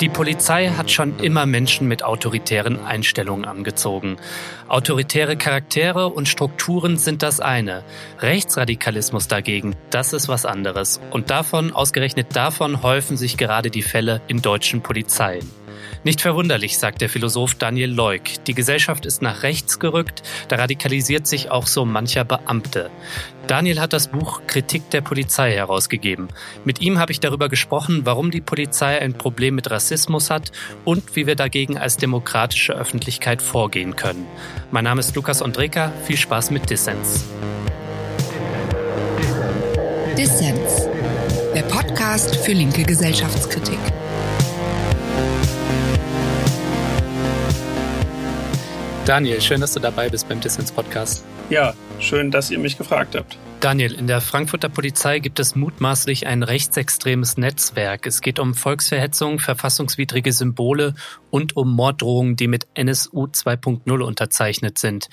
Die Polizei hat schon immer Menschen mit autoritären Einstellungen angezogen. Autoritäre Charaktere und Strukturen sind das eine. Rechtsradikalismus dagegen, das ist was anderes. Und davon, ausgerechnet davon, häufen sich gerade die Fälle in deutschen Polizeien. Nicht verwunderlich, sagt der Philosoph Daniel Leuk. Die Gesellschaft ist nach rechts gerückt, da radikalisiert sich auch so mancher Beamte. Daniel hat das Buch Kritik der Polizei herausgegeben. Mit ihm habe ich darüber gesprochen, warum die Polizei ein Problem mit Rassismus hat und wie wir dagegen als demokratische Öffentlichkeit vorgehen können. Mein Name ist Lukas Ondreka. Viel Spaß mit Dissens. Dissens, der Podcast für linke Gesellschaftskritik. Daniel, schön, dass du dabei bist beim Dissens Podcast. Ja, schön, dass ihr mich gefragt habt. Daniel, in der Frankfurter Polizei gibt es mutmaßlich ein rechtsextremes Netzwerk. Es geht um Volksverhetzung, verfassungswidrige Symbole und um Morddrohungen, die mit NSU 2.0 unterzeichnet sind.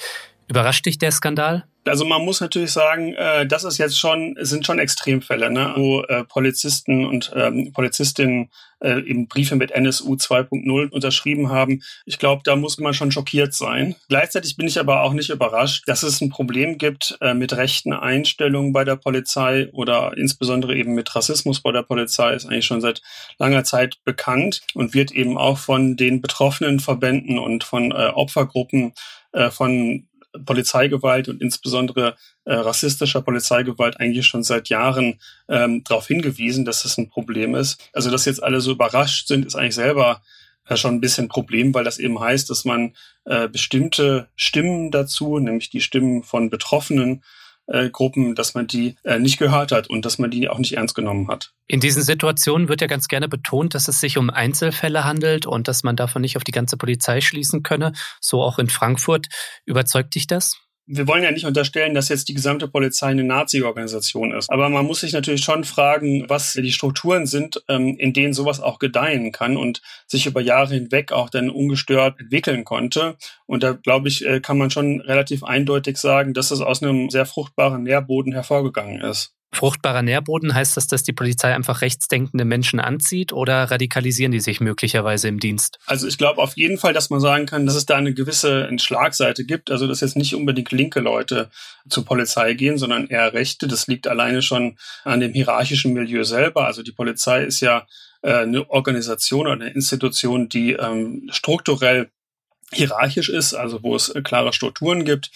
Überrascht dich der Skandal? Also man muss natürlich sagen, äh, das ist jetzt schon, sind schon Extremfälle, ne? wo äh, Polizisten und ähm, Polizistinnen äh, eben Briefe mit NSU 2.0 unterschrieben haben. Ich glaube, da muss man schon schockiert sein. Gleichzeitig bin ich aber auch nicht überrascht, dass es ein Problem gibt äh, mit rechten Einstellungen bei der Polizei oder insbesondere eben mit Rassismus bei der Polizei, ist eigentlich schon seit langer Zeit bekannt und wird eben auch von den betroffenen Verbänden und von äh, Opfergruppen äh, von Polizeigewalt und insbesondere äh, rassistischer Polizeigewalt eigentlich schon seit Jahren ähm, darauf hingewiesen, dass das ein Problem ist. Also, dass jetzt alle so überrascht sind, ist eigentlich selber äh, schon ein bisschen Problem, weil das eben heißt, dass man äh, bestimmte Stimmen dazu, nämlich die Stimmen von Betroffenen, äh, Gruppen, dass man die äh, nicht gehört hat und dass man die auch nicht ernst genommen hat. In diesen Situationen wird ja ganz gerne betont, dass es sich um Einzelfälle handelt und dass man davon nicht auf die ganze Polizei schließen könne. So auch in Frankfurt. Überzeugt dich das? Wir wollen ja nicht unterstellen, dass jetzt die gesamte Polizei eine Nazi-Organisation ist. Aber man muss sich natürlich schon fragen, was die Strukturen sind, ähm, in denen sowas auch gedeihen kann und sich über Jahre hinweg auch dann ungestört entwickeln konnte. Und da, glaube ich, äh, kann man schon relativ eindeutig sagen, dass es aus einem sehr fruchtbaren Nährboden hervorgegangen ist. Fruchtbarer Nährboden heißt das, dass die Polizei einfach rechtsdenkende Menschen anzieht oder radikalisieren die sich möglicherweise im Dienst? Also ich glaube auf jeden Fall, dass man sagen kann, dass es da eine gewisse Schlagseite gibt. Also dass jetzt nicht unbedingt linke Leute zur Polizei gehen, sondern eher rechte. Das liegt alleine schon an dem hierarchischen Milieu selber. Also die Polizei ist ja äh, eine Organisation oder eine Institution, die ähm, strukturell hierarchisch ist, also wo es äh, klare Strukturen gibt.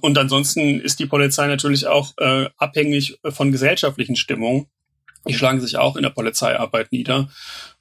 Und ansonsten ist die Polizei natürlich auch äh, abhängig von gesellschaftlichen Stimmungen. Die schlagen sich auch in der Polizeiarbeit nieder.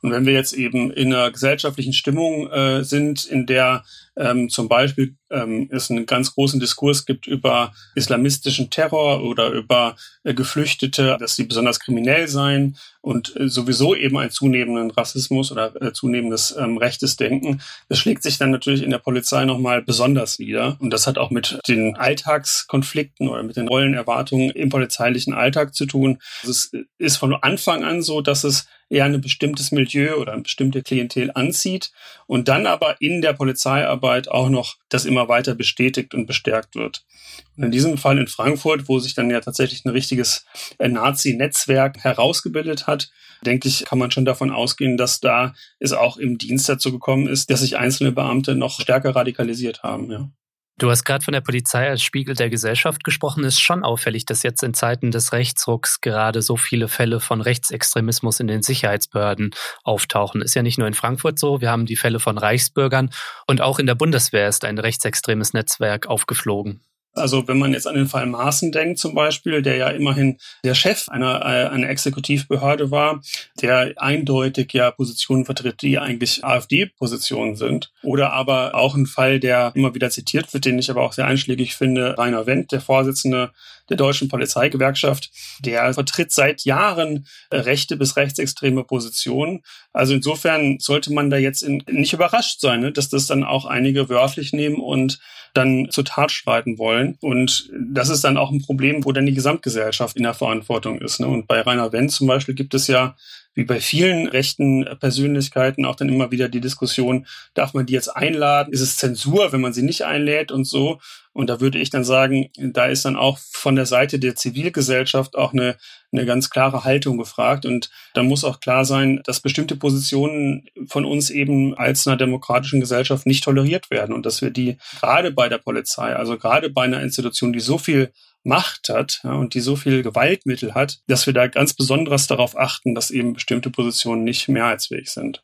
Und wenn wir jetzt eben in einer gesellschaftlichen Stimmung äh, sind, in der ähm, zum Beispiel ähm, es einen ganz großen Diskurs gibt über islamistischen Terror oder über äh, Geflüchtete, dass sie besonders kriminell seien und äh, sowieso eben einen zunehmenden Rassismus oder äh, zunehmendes ähm, rechtes Denken. Das schlägt sich dann natürlich in der Polizei nochmal besonders nieder. Und das hat auch mit den Alltagskonflikten oder mit den Rollenerwartungen im polizeilichen Alltag zu tun. Also es ist von Anfang an so, dass es eher ein bestimmtes Milieu oder eine bestimmte Klientel anzieht und dann aber in der Polizeiarbeit auch noch das immer weiter bestätigt und bestärkt wird. Und in diesem Fall in Frankfurt, wo sich dann ja tatsächlich ein richtiges äh, Nazi-Netzwerk herausgebildet hat, denke ich, kann man schon davon ausgehen, dass da es auch im Dienst dazu gekommen ist, dass sich einzelne Beamte noch stärker radikalisiert haben. Ja. Du hast gerade von der Polizei als Spiegel der Gesellschaft gesprochen. Es ist schon auffällig, dass jetzt in Zeiten des Rechtsrucks gerade so viele Fälle von Rechtsextremismus in den Sicherheitsbehörden auftauchen. Ist ja nicht nur in Frankfurt so. Wir haben die Fälle von Reichsbürgern und auch in der Bundeswehr ist ein rechtsextremes Netzwerk aufgeflogen. Also wenn man jetzt an den Fall Maaßen denkt zum Beispiel, der ja immerhin der Chef einer, äh, einer Exekutivbehörde war, der eindeutig ja Positionen vertritt, die eigentlich AfD-Positionen sind. Oder aber auch ein Fall, der immer wieder zitiert wird, den ich aber auch sehr einschlägig finde, Rainer Wendt, der Vorsitzende der deutschen Polizeigewerkschaft, der vertritt seit Jahren äh, rechte bis rechtsextreme Positionen. Also insofern sollte man da jetzt in, nicht überrascht sein, ne, dass das dann auch einige wörtlich nehmen und dann zur Tat schreiten wollen. Und das ist dann auch ein Problem, wo dann die Gesamtgesellschaft in der Verantwortung ist. Ne? Und bei Rainer Wendt zum Beispiel gibt es ja wie bei vielen rechten Persönlichkeiten auch dann immer wieder die Diskussion, darf man die jetzt einladen? Ist es Zensur, wenn man sie nicht einlädt und so? Und da würde ich dann sagen, da ist dann auch von der Seite der Zivilgesellschaft auch eine, eine ganz klare Haltung gefragt. Und da muss auch klar sein, dass bestimmte Positionen von uns eben als einer demokratischen Gesellschaft nicht toleriert werden und dass wir die gerade bei der Polizei, also gerade bei einer Institution, die so viel Macht hat ja, und die so viel Gewaltmittel hat, dass wir da ganz besonders darauf achten, dass eben bestimmte Positionen nicht mehrheitsfähig sind.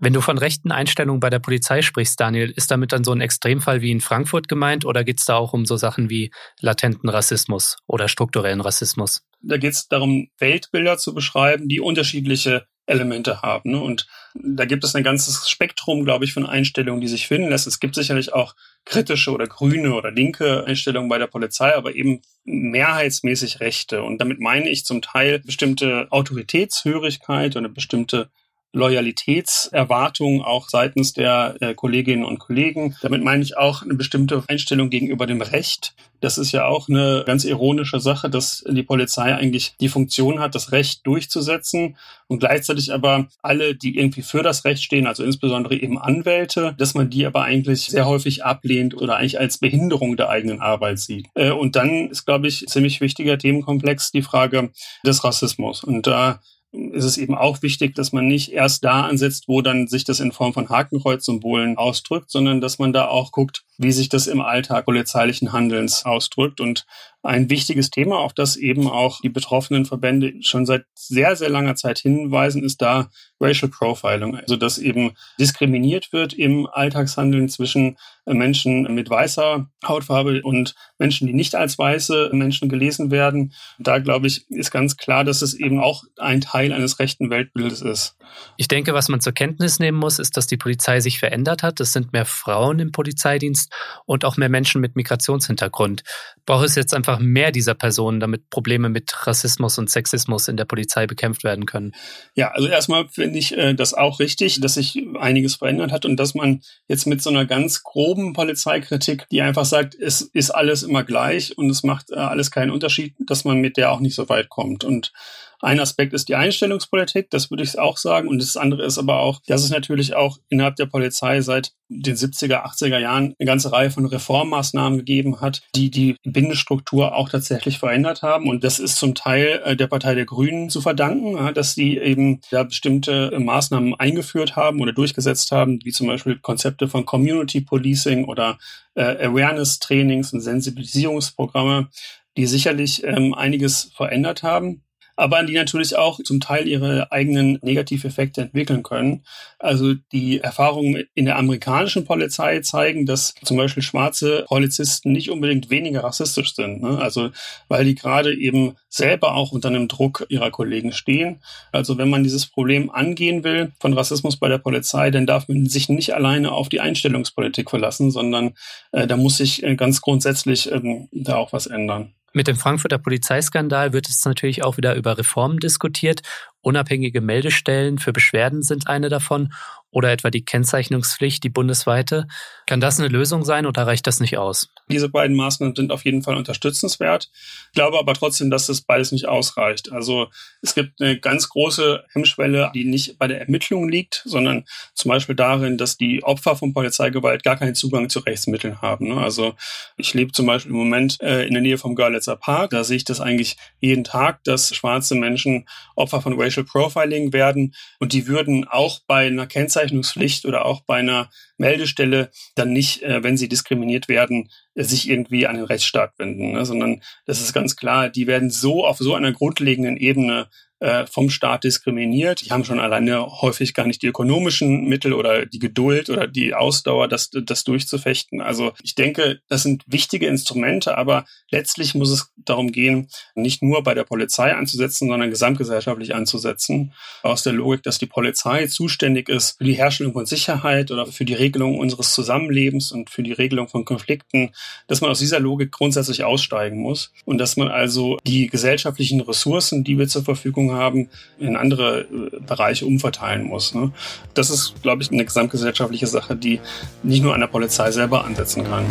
Wenn du von rechten Einstellungen bei der Polizei sprichst, Daniel, ist damit dann so ein Extremfall wie in Frankfurt gemeint oder geht es da auch um so Sachen wie latenten Rassismus oder strukturellen Rassismus? Da geht es darum, Weltbilder zu beschreiben, die unterschiedliche Elemente haben. Ne? Und da gibt es ein ganzes Spektrum, glaube ich, von Einstellungen, die sich finden lässt. Es gibt sicherlich auch kritische oder grüne oder linke Einstellungen bei der Polizei, aber eben mehrheitsmäßig rechte. Und damit meine ich zum Teil bestimmte Autoritätshörigkeit oder bestimmte Loyalitätserwartungen auch seitens der äh, Kolleginnen und Kollegen. Damit meine ich auch eine bestimmte Einstellung gegenüber dem Recht. Das ist ja auch eine ganz ironische Sache, dass die Polizei eigentlich die Funktion hat, das Recht durchzusetzen und gleichzeitig aber alle, die irgendwie für das Recht stehen, also insbesondere eben Anwälte, dass man die aber eigentlich sehr häufig ablehnt oder eigentlich als Behinderung der eigenen Arbeit sieht. Äh, und dann ist, glaube ich, ziemlich wichtiger Themenkomplex die Frage des Rassismus. Und da ist es eben auch wichtig, dass man nicht erst da ansetzt, wo dann sich das in Form von Hakenkreuzsymbolen ausdrückt, sondern dass man da auch guckt, wie sich das im Alltag polizeilichen Handelns ausdrückt. Und ein wichtiges Thema, auf das eben auch die betroffenen Verbände schon seit sehr, sehr langer Zeit hinweisen, ist da Racial Profiling. Also, dass eben diskriminiert wird im Alltagshandeln zwischen Menschen mit weißer Hautfarbe und Menschen, die nicht als weiße Menschen gelesen werden. Da, glaube ich, ist ganz klar, dass es eben auch ein Teil eines rechten Weltbildes ist. Ich denke, was man zur Kenntnis nehmen muss, ist, dass die Polizei sich verändert hat. Es sind mehr Frauen im Polizeidienst und auch mehr Menschen mit Migrationshintergrund. Braucht es jetzt einfach mehr dieser Personen, damit Probleme mit Rassismus und Sexismus in der Polizei bekämpft werden können? Ja, also erstmal finde ich äh, das auch richtig, dass sich einiges verändert hat und dass man jetzt mit so einer ganz groben Polizeikritik, die einfach sagt, es ist alles immer gleich und es macht äh, alles keinen Unterschied, dass man mit der auch nicht so weit kommt. Und ein Aspekt ist die Einstellungspolitik, das würde ich auch sagen. Und das andere ist aber auch, dass es natürlich auch innerhalb der Polizei seit den 70er, 80er Jahren eine ganze Reihe von Reformmaßnahmen gegeben hat, die die Bindestruktur auch tatsächlich verändert haben. Und das ist zum Teil äh, der Partei der Grünen zu verdanken, dass sie eben da bestimmte Maßnahmen eingeführt haben oder durchgesetzt haben, wie zum Beispiel Konzepte von Community Policing oder äh, Awareness-Trainings und Sensibilisierungsprogramme, die sicherlich ähm, einiges verändert haben aber die natürlich auch zum Teil ihre eigenen Negativeffekte entwickeln können. Also die Erfahrungen in der amerikanischen Polizei zeigen, dass zum Beispiel schwarze Polizisten nicht unbedingt weniger rassistisch sind. Ne? Also weil die gerade eben selber auch unter einem Druck ihrer Kollegen stehen. Also wenn man dieses Problem angehen will von Rassismus bei der Polizei, dann darf man sich nicht alleine auf die Einstellungspolitik verlassen, sondern äh, da muss sich äh, ganz grundsätzlich ähm, da auch was ändern. Mit dem Frankfurter Polizeiskandal wird es natürlich auch wieder über Reformen diskutiert. Unabhängige Meldestellen für Beschwerden sind eine davon oder etwa die Kennzeichnungspflicht, die bundesweite. Kann das eine Lösung sein oder reicht das nicht aus? Diese beiden Maßnahmen sind auf jeden Fall unterstützenswert. Ich glaube aber trotzdem, dass das beides nicht ausreicht. Also es gibt eine ganz große Hemmschwelle, die nicht bei der Ermittlung liegt, sondern zum Beispiel darin, dass die Opfer von Polizeigewalt gar keinen Zugang zu Rechtsmitteln haben. Ne? Also ich lebe zum Beispiel im Moment äh, in der Nähe vom Görlitzer Park. Da sehe ich das eigentlich jeden Tag, dass schwarze Menschen Opfer von Racial Profiling werden und die würden auch bei einer Kennzeichnung Kennzeichnungspflicht oder auch bei einer Meldestelle dann nicht, äh, wenn sie diskriminiert werden, äh, sich irgendwie an den Rechtsstaat wenden, ne? sondern das ist ganz klar, die werden so auf so einer grundlegenden Ebene äh, vom Staat diskriminiert. Die haben schon alleine häufig gar nicht die ökonomischen Mittel oder die Geduld oder die Ausdauer, das, das durchzufechten. Also ich denke, das sind wichtige Instrumente, aber letztlich muss es darum gehen, nicht nur bei der Polizei anzusetzen, sondern gesamtgesellschaftlich anzusetzen. Aus der Logik, dass die Polizei zuständig ist für die Herstellung von Sicherheit oder für die Regelung unseres Zusammenlebens und für die Regelung von Konflikten, dass man aus dieser Logik grundsätzlich aussteigen muss und dass man also die gesellschaftlichen Ressourcen, die wir zur Verfügung Verfügung haben, in andere äh, Bereiche umverteilen muss. Ne? Das ist, glaube ich, eine gesamtgesellschaftliche Sache, die nicht nur an der Polizei selber ansetzen kann.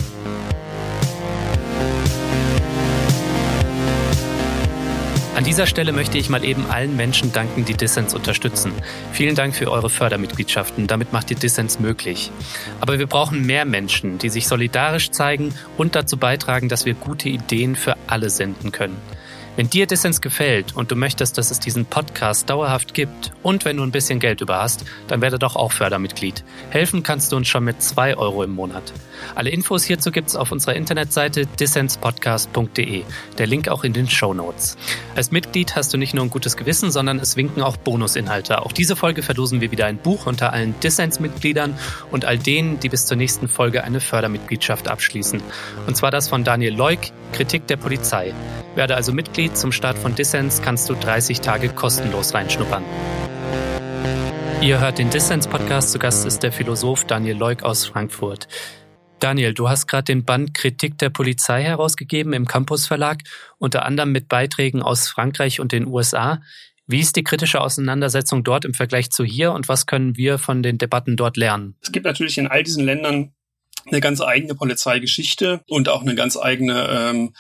An dieser Stelle möchte ich mal eben allen Menschen danken, die Dissens unterstützen. Vielen Dank für eure Fördermitgliedschaften, damit macht ihr Dissens möglich. Aber wir brauchen mehr Menschen, die sich solidarisch zeigen und dazu beitragen, dass wir gute Ideen für alle senden können. Wenn dir Dissens gefällt und du möchtest, dass es diesen Podcast dauerhaft gibt und wenn du ein bisschen Geld über hast, dann werde doch auch Fördermitglied. Helfen kannst du uns schon mit zwei Euro im Monat. Alle Infos hierzu gibt's auf unserer Internetseite dissenspodcast.de. Der Link auch in den Show Notes. Als Mitglied hast du nicht nur ein gutes Gewissen, sondern es winken auch Bonusinhalte. Auch diese Folge verlosen wir wieder ein Buch unter allen Dissens-Mitgliedern und all denen, die bis zur nächsten Folge eine Fördermitgliedschaft abschließen. Und zwar das von Daniel Leuk, Kritik der Polizei. Werde also Mitglied. Zum Start von Dissens kannst du 30 Tage kostenlos reinschnuppern. Ihr hört den Dissens-Podcast. Zu Gast ist der Philosoph Daniel Leuk aus Frankfurt. Daniel, du hast gerade den Band Kritik der Polizei herausgegeben im Campus Verlag, unter anderem mit Beiträgen aus Frankreich und den USA. Wie ist die kritische Auseinandersetzung dort im Vergleich zu hier und was können wir von den Debatten dort lernen? Es gibt natürlich in all diesen Ländern eine ganz eigene Polizeigeschichte und auch eine ganz eigene ähm,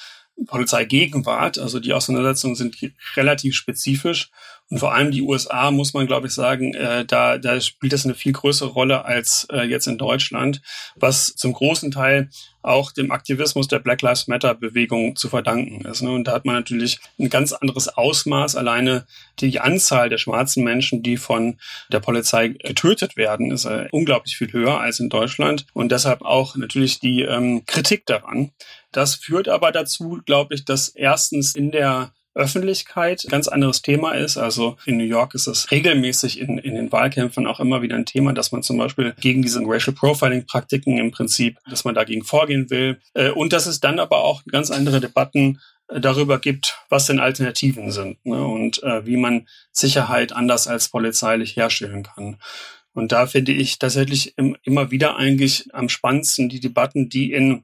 Polizeigegenwart. Also die Auseinandersetzungen sind relativ spezifisch. Und vor allem die USA, muss man, glaube ich, sagen, äh, da, da spielt das eine viel größere Rolle als äh, jetzt in Deutschland, was zum großen Teil auch dem Aktivismus der Black Lives Matter Bewegung zu verdanken ist. Ne? Und da hat man natürlich ein ganz anderes Ausmaß. Alleine die Anzahl der schwarzen Menschen, die von der Polizei getötet werden, ist äh, unglaublich viel höher als in Deutschland. Und deshalb auch natürlich die ähm, Kritik daran. Das führt aber dazu, glaube ich, dass erstens in der Öffentlichkeit ganz anderes Thema ist. Also in New York ist es regelmäßig in, in den Wahlkämpfen auch immer wieder ein Thema, dass man zum Beispiel gegen diese Racial Profiling Praktiken im Prinzip, dass man dagegen vorgehen will. Äh, und dass es dann aber auch ganz andere Debatten äh, darüber gibt, was denn Alternativen sind ne, und äh, wie man Sicherheit anders als polizeilich herstellen kann. Und da finde ich tatsächlich immer wieder eigentlich am spannendsten die Debatten, die in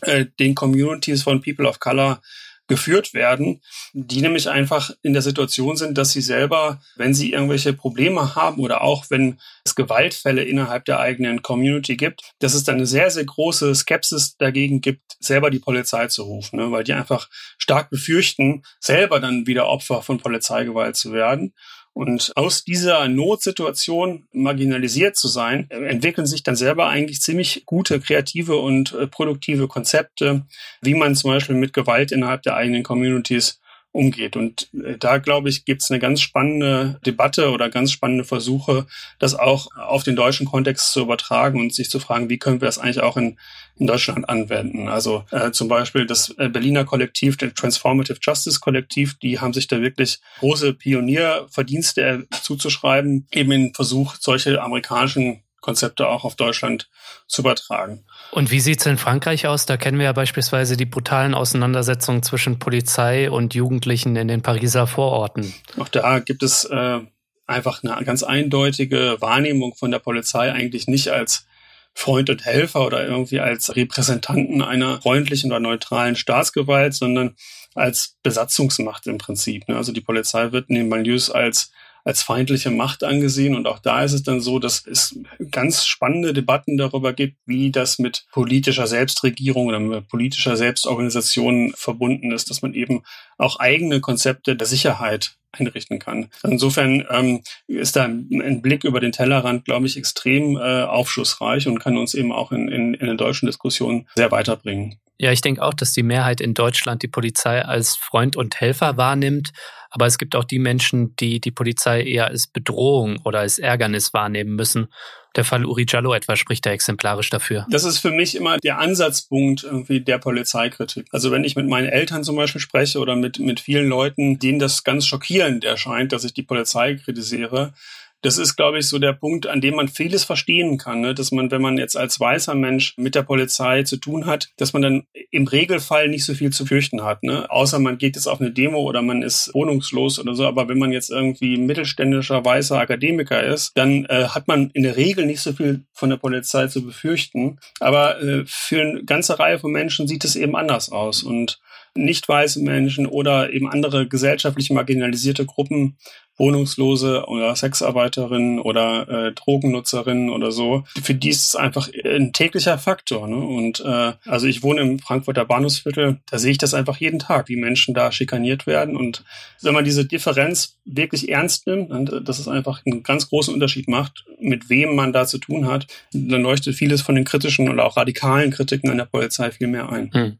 äh, den Communities von People of Color geführt werden, die nämlich einfach in der Situation sind, dass sie selber, wenn sie irgendwelche Probleme haben oder auch wenn es Gewaltfälle innerhalb der eigenen Community gibt, dass es dann eine sehr, sehr große Skepsis dagegen gibt, selber die Polizei zu rufen, ne? weil die einfach stark befürchten, selber dann wieder Opfer von Polizeigewalt zu werden. Und aus dieser Notsituation marginalisiert zu sein, entwickeln sich dann selber eigentlich ziemlich gute, kreative und äh, produktive Konzepte, wie man zum Beispiel mit Gewalt innerhalb der eigenen Communities umgeht. Und äh, da, glaube ich, gibt es eine ganz spannende Debatte oder ganz spannende Versuche, das auch auf den deutschen Kontext zu übertragen und sich zu fragen, wie können wir das eigentlich auch in, in Deutschland anwenden. Also äh, zum Beispiel das äh, Berliner Kollektiv, der Transformative Justice Kollektiv, die haben sich da wirklich große Pionierverdienste äh, zuzuschreiben, eben in Versuch, solche amerikanischen Konzepte auch auf Deutschland zu übertragen. Und wie sieht's in Frankreich aus? Da kennen wir ja beispielsweise die brutalen Auseinandersetzungen zwischen Polizei und Jugendlichen in den Pariser Vororten. Auch da gibt es äh, einfach eine ganz eindeutige Wahrnehmung von der Polizei eigentlich nicht als Freund und Helfer oder irgendwie als Repräsentanten einer freundlichen oder neutralen Staatsgewalt, sondern als Besatzungsmacht im Prinzip. Ne? Also die Polizei wird in den Banlieues als als feindliche Macht angesehen. Und auch da ist es dann so, dass es ganz spannende Debatten darüber gibt, wie das mit politischer Selbstregierung oder mit politischer Selbstorganisation verbunden ist, dass man eben auch eigene Konzepte der Sicherheit einrichten kann. Insofern ähm, ist da ein Blick über den Tellerrand, glaube ich, extrem äh, aufschlussreich und kann uns eben auch in, in, in der deutschen Diskussion sehr weiterbringen. Ja, ich denke auch, dass die Mehrheit in Deutschland die Polizei als Freund und Helfer wahrnimmt. Aber es gibt auch die Menschen, die die Polizei eher als Bedrohung oder als Ärgernis wahrnehmen müssen. Der Fall Uri Jallo etwa spricht da exemplarisch dafür. Das ist für mich immer der Ansatzpunkt irgendwie der Polizeikritik. Also wenn ich mit meinen Eltern zum Beispiel spreche oder mit, mit vielen Leuten, denen das ganz schockierend erscheint, dass ich die Polizei kritisiere, das ist, glaube ich, so der Punkt, an dem man vieles verstehen kann, ne? dass man, wenn man jetzt als weißer Mensch mit der Polizei zu tun hat, dass man dann im Regelfall nicht so viel zu fürchten hat, ne? außer man geht jetzt auf eine Demo oder man ist wohnungslos oder so. Aber wenn man jetzt irgendwie mittelständischer weißer Akademiker ist, dann äh, hat man in der Regel nicht so viel von der Polizei zu befürchten. Aber äh, für eine ganze Reihe von Menschen sieht es eben anders aus und nicht weiße Menschen oder eben andere gesellschaftlich marginalisierte Gruppen Wohnungslose oder Sexarbeiterinnen oder äh, Drogennutzerinnen oder so. Für die ist es einfach ein täglicher Faktor. Ne? Und äh, also ich wohne im Frankfurter Bahnhofsviertel, da sehe ich das einfach jeden Tag, wie Menschen da schikaniert werden. Und wenn man diese Differenz wirklich ernst nimmt, und dass es einfach einen ganz großen Unterschied macht, mit wem man da zu tun hat, dann leuchtet vieles von den kritischen oder auch radikalen Kritiken an der Polizei viel mehr ein. Hm.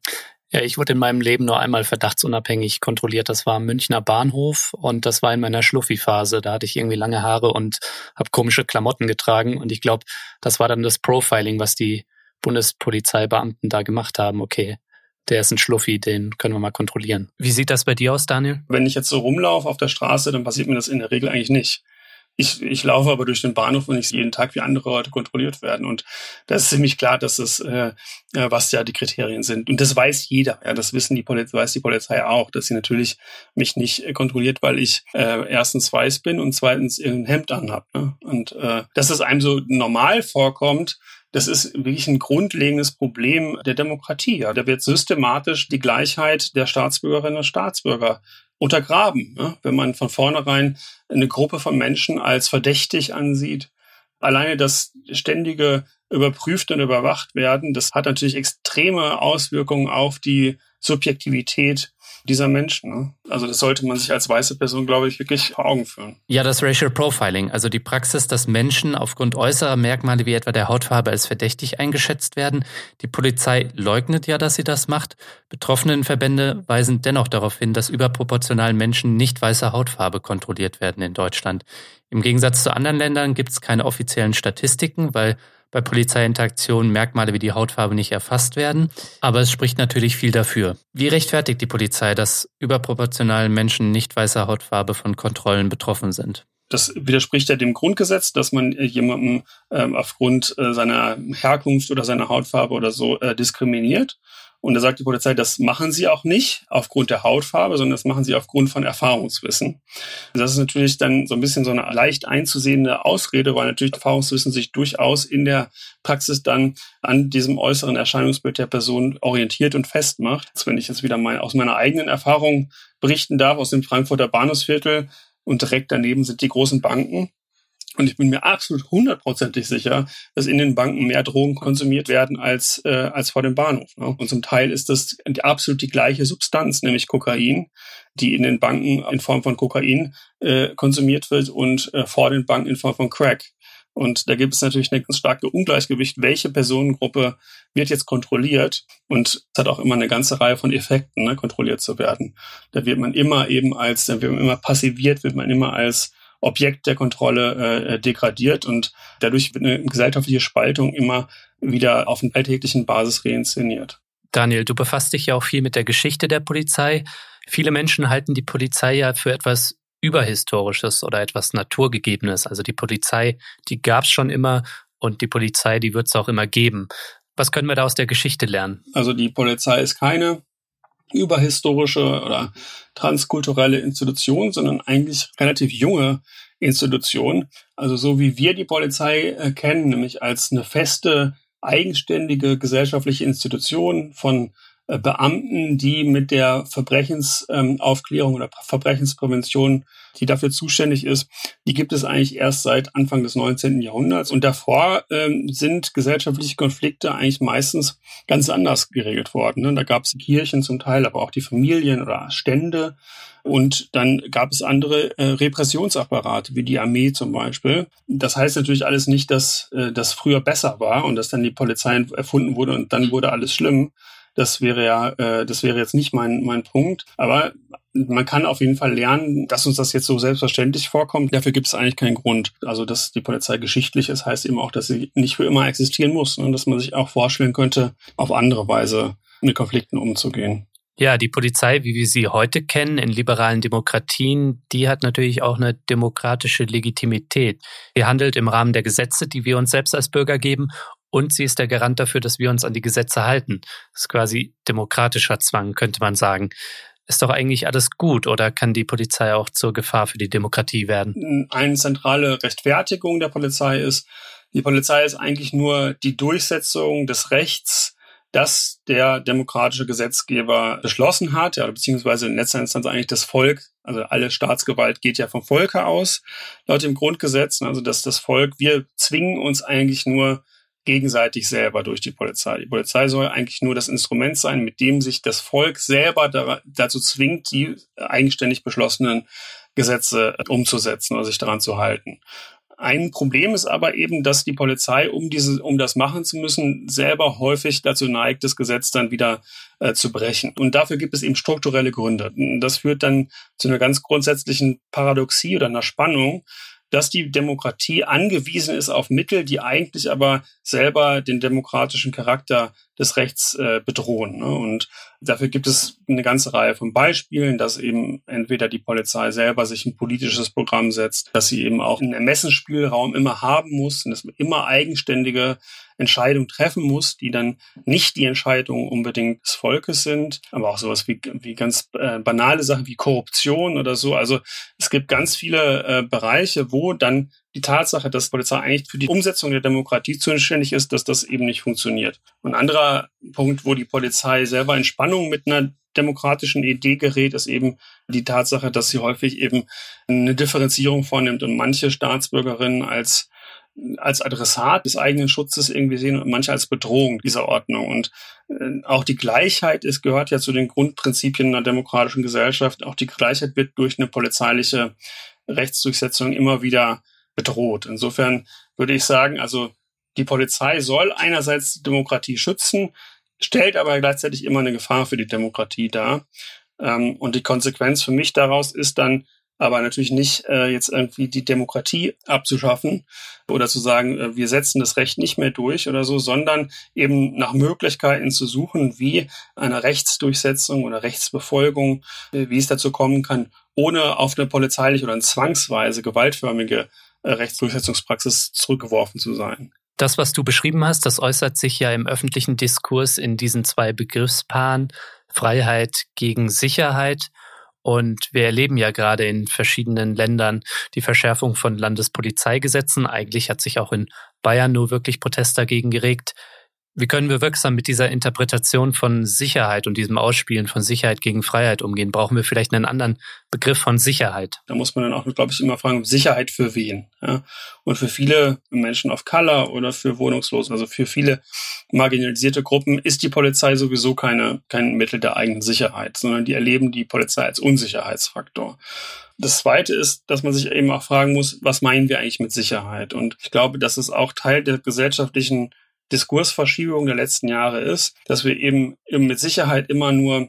Ja, ich wurde in meinem Leben nur einmal verdachtsunabhängig kontrolliert. Das war am Münchner Bahnhof und das war in meiner Schluffi-Phase. Da hatte ich irgendwie lange Haare und habe komische Klamotten getragen. Und ich glaube, das war dann das Profiling, was die Bundespolizeibeamten da gemacht haben. Okay, der ist ein Schluffi, den können wir mal kontrollieren. Wie sieht das bei dir aus, Daniel? Wenn ich jetzt so rumlaufe auf der Straße, dann passiert mir das in der Regel eigentlich nicht. Ich, ich laufe aber durch den Bahnhof und ich sehe jeden Tag, wie andere Leute kontrolliert werden. Und das ist ziemlich klar, dass es, äh, äh, was ja die Kriterien sind. Und das weiß jeder. Ja, das wissen die Polizei, weiß die Polizei auch, dass sie natürlich mich nicht äh, kontrolliert, weil ich äh, erstens weiß bin und zweitens irgendein Hemd anhab. Ne? Und äh, dass es einem so normal vorkommt, das ist wirklich ein grundlegendes Problem der Demokratie. Ja. Da wird systematisch die Gleichheit der Staatsbürgerinnen und Staatsbürger untergraben, ne? wenn man von vornherein eine Gruppe von Menschen als verdächtig ansieht. Alleine das ständige überprüft und überwacht werden, das hat natürlich extreme Auswirkungen auf die Subjektivität dieser Menschen. Ne? Also das sollte man sich als weiße Person, glaube ich, wirklich vor Augen führen. Ja, das Racial Profiling, also die Praxis, dass Menschen aufgrund äußerer Merkmale wie etwa der Hautfarbe als verdächtig eingeschätzt werden. Die Polizei leugnet ja, dass sie das macht. Betroffenenverbände weisen dennoch darauf hin, dass überproportional Menschen nicht weißer Hautfarbe kontrolliert werden in Deutschland. Im Gegensatz zu anderen Ländern gibt es keine offiziellen Statistiken, weil bei Polizeiinteraktionen Merkmale wie die Hautfarbe nicht erfasst werden. Aber es spricht natürlich viel dafür. Wie rechtfertigt die Polizei, dass überproportional Menschen nicht weißer Hautfarbe von Kontrollen betroffen sind? Das widerspricht ja dem Grundgesetz, dass man jemanden ähm, aufgrund äh, seiner Herkunft oder seiner Hautfarbe oder so äh, diskriminiert. Und da sagt die Polizei, das machen sie auch nicht aufgrund der Hautfarbe, sondern das machen sie aufgrund von Erfahrungswissen. Das ist natürlich dann so ein bisschen so eine leicht einzusehende Ausrede, weil natürlich Erfahrungswissen sich durchaus in der Praxis dann an diesem äußeren Erscheinungsbild der Person orientiert und festmacht. Also wenn ich jetzt wieder mein, aus meiner eigenen Erfahrung berichten darf, aus dem Frankfurter Bahnhofsviertel und direkt daneben sind die großen Banken. Und ich bin mir absolut hundertprozentig sicher, dass in den Banken mehr Drogen konsumiert werden als, äh, als vor dem Bahnhof. Ne? Und zum Teil ist das absolut die gleiche Substanz, nämlich Kokain, die in den Banken in Form von Kokain äh, konsumiert wird und äh, vor den Banken in Form von Crack. Und da gibt es natürlich eine ganz starke Ungleichgewicht, welche Personengruppe wird jetzt kontrolliert. Und es hat auch immer eine ganze Reihe von Effekten, ne, kontrolliert zu werden. Da wird man immer eben als, da wird man immer passiviert, wird man immer als Objekt der Kontrolle äh, degradiert und dadurch wird eine gesellschaftliche Spaltung immer wieder auf einer alltäglichen Basis reinszeniert. Daniel, du befasst dich ja auch viel mit der Geschichte der Polizei. Viele Menschen halten die Polizei ja für etwas Überhistorisches oder etwas Naturgegebenes. Also die Polizei, die gab es schon immer und die Polizei, die wird es auch immer geben. Was können wir da aus der Geschichte lernen? Also die Polizei ist keine überhistorische oder transkulturelle Institution, sondern eigentlich relativ junge Institution. Also so wie wir die Polizei äh, kennen, nämlich als eine feste, eigenständige gesellschaftliche Institution von Beamten, die mit der Verbrechensaufklärung ähm, oder Verbrechensprävention, die dafür zuständig ist, die gibt es eigentlich erst seit Anfang des 19. Jahrhunderts. Und davor ähm, sind gesellschaftliche Konflikte eigentlich meistens ganz anders geregelt worden. Ne? Da gab es Kirchen zum Teil, aber auch die Familien oder Stände. Und dann gab es andere äh, Repressionsapparate, wie die Armee zum Beispiel. Das heißt natürlich alles nicht, dass äh, das früher besser war und dass dann die Polizei erfunden wurde und dann wurde alles schlimm, das wäre ja, äh, das wäre jetzt nicht mein, mein Punkt. Aber man kann auf jeden Fall lernen, dass uns das jetzt so selbstverständlich vorkommt. Dafür gibt es eigentlich keinen Grund. Also, dass die Polizei geschichtlich ist, heißt eben auch, dass sie nicht für immer existieren muss und dass man sich auch vorstellen könnte, auf andere Weise mit Konflikten umzugehen. Ja, die Polizei, wie wir sie heute kennen in liberalen Demokratien, die hat natürlich auch eine demokratische Legitimität. Sie handelt im Rahmen der Gesetze, die wir uns selbst als Bürger geben und sie ist der Garant dafür, dass wir uns an die Gesetze halten. Das ist quasi demokratischer Zwang, könnte man sagen. Ist doch eigentlich alles gut oder kann die Polizei auch zur Gefahr für die Demokratie werden? Eine zentrale Rechtfertigung der Polizei ist, die Polizei ist eigentlich nur die Durchsetzung des Rechts das der demokratische Gesetzgeber beschlossen hat, ja, beziehungsweise in letzter Instanz eigentlich das Volk, also alle Staatsgewalt geht ja vom Volke aus, laut dem Grundgesetz, also dass das Volk, wir zwingen uns eigentlich nur gegenseitig selber durch die Polizei. Die Polizei soll eigentlich nur das Instrument sein, mit dem sich das Volk selber dazu zwingt, die eigenständig beschlossenen Gesetze umzusetzen oder sich daran zu halten. Ein Problem ist aber eben, dass die Polizei, um diese, um das machen zu müssen, selber häufig dazu neigt, das Gesetz dann wieder äh, zu brechen. Und dafür gibt es eben strukturelle Gründe. Das führt dann zu einer ganz grundsätzlichen Paradoxie oder einer Spannung, dass die Demokratie angewiesen ist auf Mittel, die eigentlich aber selber den demokratischen Charakter des Rechts äh, bedrohen. Ne? Und dafür gibt es eine ganze Reihe von Beispielen, dass eben entweder die Polizei selber sich ein politisches Programm setzt, dass sie eben auch einen Ermessensspielraum immer haben muss und dass man immer eigenständige Entscheidungen treffen muss, die dann nicht die Entscheidungen unbedingt des Volkes sind, aber auch sowas wie, wie ganz äh, banale Sachen wie Korruption oder so. Also es gibt ganz viele äh, Bereiche, wo dann die Tatsache, dass Polizei eigentlich für die Umsetzung der Demokratie zuständig ist, dass das eben nicht funktioniert. ein anderer Punkt, wo die Polizei selber in Spannung mit einer demokratischen Idee gerät, ist eben die Tatsache, dass sie häufig eben eine Differenzierung vornimmt und manche Staatsbürgerinnen als als Adressat des eigenen Schutzes irgendwie sehen und manche als Bedrohung dieser Ordnung. Und äh, auch die Gleichheit ist, gehört ja zu den Grundprinzipien einer demokratischen Gesellschaft. Auch die Gleichheit wird durch eine polizeiliche Rechtsdurchsetzung immer wieder bedroht. Insofern würde ich sagen, also die Polizei soll einerseits die Demokratie schützen, stellt aber gleichzeitig immer eine Gefahr für die Demokratie dar. Ähm, und die Konsequenz für mich daraus ist dann aber natürlich nicht äh, jetzt irgendwie die Demokratie abzuschaffen oder zu sagen, äh, wir setzen das Recht nicht mehr durch oder so, sondern eben nach Möglichkeiten zu suchen, wie eine Rechtsdurchsetzung oder Rechtsbefolgung, äh, wie es dazu kommen kann, ohne auf eine polizeiliche oder eine zwangsweise gewaltförmige äh, Rechtsdurchsetzungspraxis zurückgeworfen zu sein. Das, was du beschrieben hast, das äußert sich ja im öffentlichen Diskurs in diesen zwei Begriffspaaren Freiheit gegen Sicherheit. Und wir erleben ja gerade in verschiedenen Ländern die Verschärfung von Landespolizeigesetzen. Eigentlich hat sich auch in Bayern nur wirklich Protest dagegen geregt. Wie können wir wirksam mit dieser Interpretation von Sicherheit und diesem Ausspielen von Sicherheit gegen Freiheit umgehen? Brauchen wir vielleicht einen anderen Begriff von Sicherheit? Da muss man dann auch, glaube ich, immer fragen, Sicherheit für wen? Ja? Und für viele Menschen of Color oder für Wohnungslose, also für viele marginalisierte Gruppen, ist die Polizei sowieso keine, kein Mittel der eigenen Sicherheit, sondern die erleben die Polizei als Unsicherheitsfaktor. Das Zweite ist, dass man sich eben auch fragen muss, was meinen wir eigentlich mit Sicherheit? Und ich glaube, das ist auch Teil der gesellschaftlichen Diskursverschiebung der letzten Jahre ist, dass wir eben, eben mit Sicherheit immer nur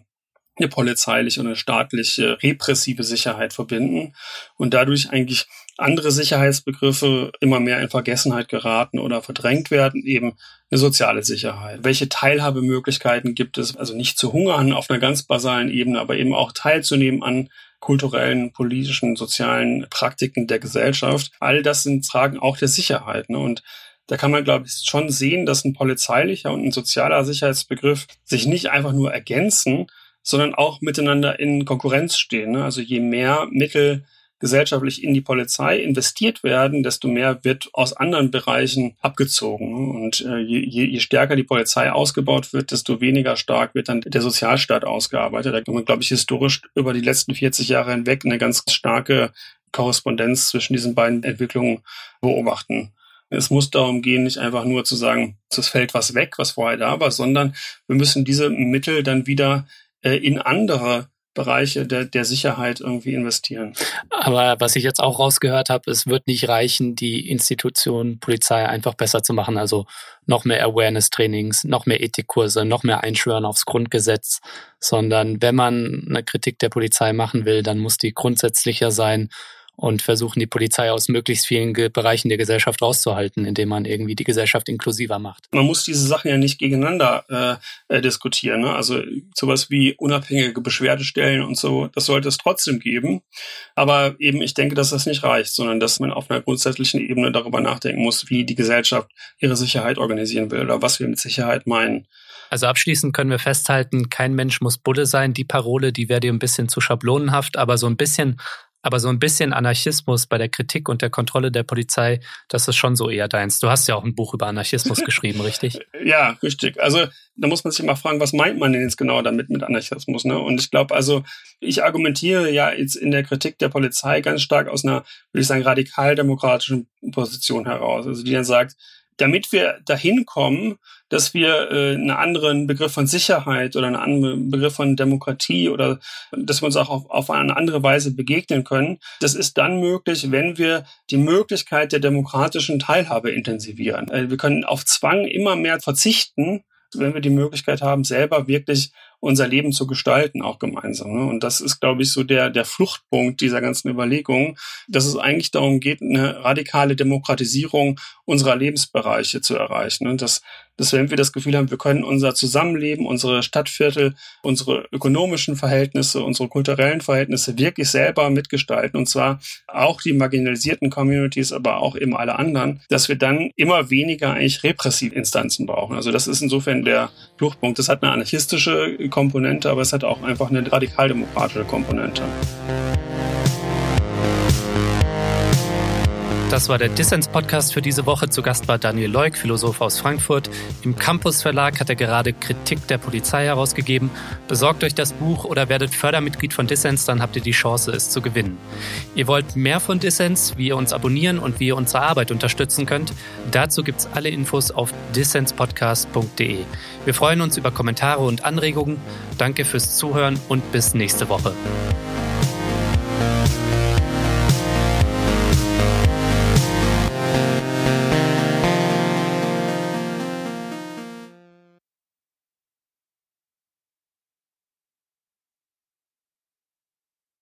eine polizeiliche und eine staatliche repressive Sicherheit verbinden und dadurch eigentlich andere Sicherheitsbegriffe immer mehr in Vergessenheit geraten oder verdrängt werden, eben eine soziale Sicherheit. Welche Teilhabemöglichkeiten gibt es? Also nicht zu hungern auf einer ganz basalen Ebene, aber eben auch teilzunehmen an kulturellen, politischen, sozialen Praktiken der Gesellschaft. All das sind Fragen auch der Sicherheit. Ne? Und da kann man, glaube ich, schon sehen, dass ein polizeilicher und ein sozialer Sicherheitsbegriff sich nicht einfach nur ergänzen, sondern auch miteinander in Konkurrenz stehen. Ne? Also je mehr Mittel gesellschaftlich in die Polizei investiert werden, desto mehr wird aus anderen Bereichen abgezogen. Ne? Und äh, je, je stärker die Polizei ausgebaut wird, desto weniger stark wird dann der Sozialstaat ausgearbeitet. Da kann man, glaube ich, historisch über die letzten 40 Jahre hinweg eine ganz starke Korrespondenz zwischen diesen beiden Entwicklungen beobachten. Es muss darum gehen, nicht einfach nur zu sagen, es fällt was weg, was vorher da war, sondern wir müssen diese Mittel dann wieder äh, in andere Bereiche der, der Sicherheit irgendwie investieren. Aber was ich jetzt auch rausgehört habe, es wird nicht reichen, die Institution Polizei einfach besser zu machen. Also noch mehr Awareness-Trainings, noch mehr Ethikkurse, noch mehr Einschwören aufs Grundgesetz, sondern wenn man eine Kritik der Polizei machen will, dann muss die grundsätzlicher sein und versuchen, die Polizei aus möglichst vielen Bereichen der Gesellschaft rauszuhalten, indem man irgendwie die Gesellschaft inklusiver macht. Man muss diese Sachen ja nicht gegeneinander äh, äh, diskutieren. Ne? Also sowas wie unabhängige Beschwerdestellen und so, das sollte es trotzdem geben. Aber eben, ich denke, dass das nicht reicht, sondern dass man auf einer grundsätzlichen Ebene darüber nachdenken muss, wie die Gesellschaft ihre Sicherheit organisieren will oder was wir mit Sicherheit meinen. Also abschließend können wir festhalten, kein Mensch muss Bulle sein. Die Parole, die wäre dir ein bisschen zu schablonenhaft, aber so ein bisschen Aber so ein bisschen Anarchismus bei der Kritik und der Kontrolle der Polizei, das ist schon so eher deins. Du hast ja auch ein Buch über Anarchismus geschrieben, richtig? Ja, richtig. Also da muss man sich mal fragen, was meint man denn jetzt genau damit mit Anarchismus? Ne? Und ich glaube, also ich argumentiere ja jetzt in der Kritik der Polizei ganz stark aus einer, würde ich sagen, radikaldemokratischen Position heraus. Also die dann sagt, damit wir dahin kommen, dass wir äh, einen anderen Begriff von Sicherheit oder einen anderen Begriff von Demokratie oder dass wir uns auch auf, auf eine andere Weise begegnen können. Das ist dann möglich, wenn wir die Möglichkeit der demokratischen Teilhabe intensivieren. Also wir können auf Zwang immer mehr verzichten, wenn wir die Möglichkeit haben, selber wirklich unser Leben zu gestalten, auch gemeinsam. Ne? Und das ist, glaube ich, so der, der Fluchtpunkt dieser ganzen Überlegungen, dass es eigentlich darum geht, eine radikale Demokratisierung unserer Lebensbereiche zu erreichen. Und dass, dass wenn wir das Gefühl haben, wir können unser Zusammenleben, unsere Stadtviertel, unsere ökonomischen Verhältnisse, unsere kulturellen Verhältnisse wirklich selber mitgestalten, und zwar auch die marginalisierten Communities, aber auch eben alle anderen, dass wir dann immer weniger eigentlich repressive Instanzen brauchen. Also das ist insofern der Fluchtpunkt. Das hat eine anarchistische Komponente, aber es hat auch einfach eine radikaldemokratische Komponente. Das war der Dissens-Podcast für diese Woche. Zu Gast war Daniel Leuk, Philosoph aus Frankfurt. Im Campus Verlag hat er gerade Kritik der Polizei herausgegeben. Besorgt euch das Buch oder werdet Fördermitglied von Dissens, dann habt ihr die Chance, es zu gewinnen. Ihr wollt mehr von Dissens, wie ihr uns abonnieren und wie ihr unsere Arbeit unterstützen könnt? Dazu gibt's alle Infos auf dissenspodcast.de. Wir freuen uns über Kommentare und Anregungen. Danke fürs Zuhören und bis nächste Woche.